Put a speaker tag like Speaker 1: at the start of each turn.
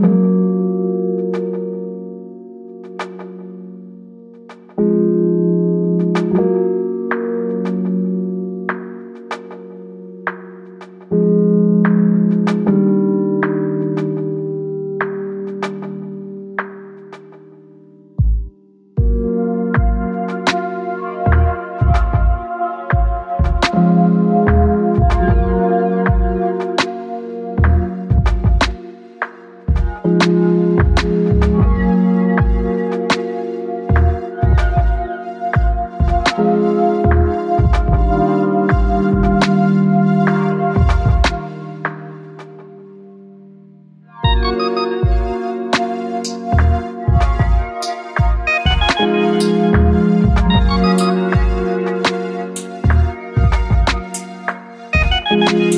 Speaker 1: Thank you. you.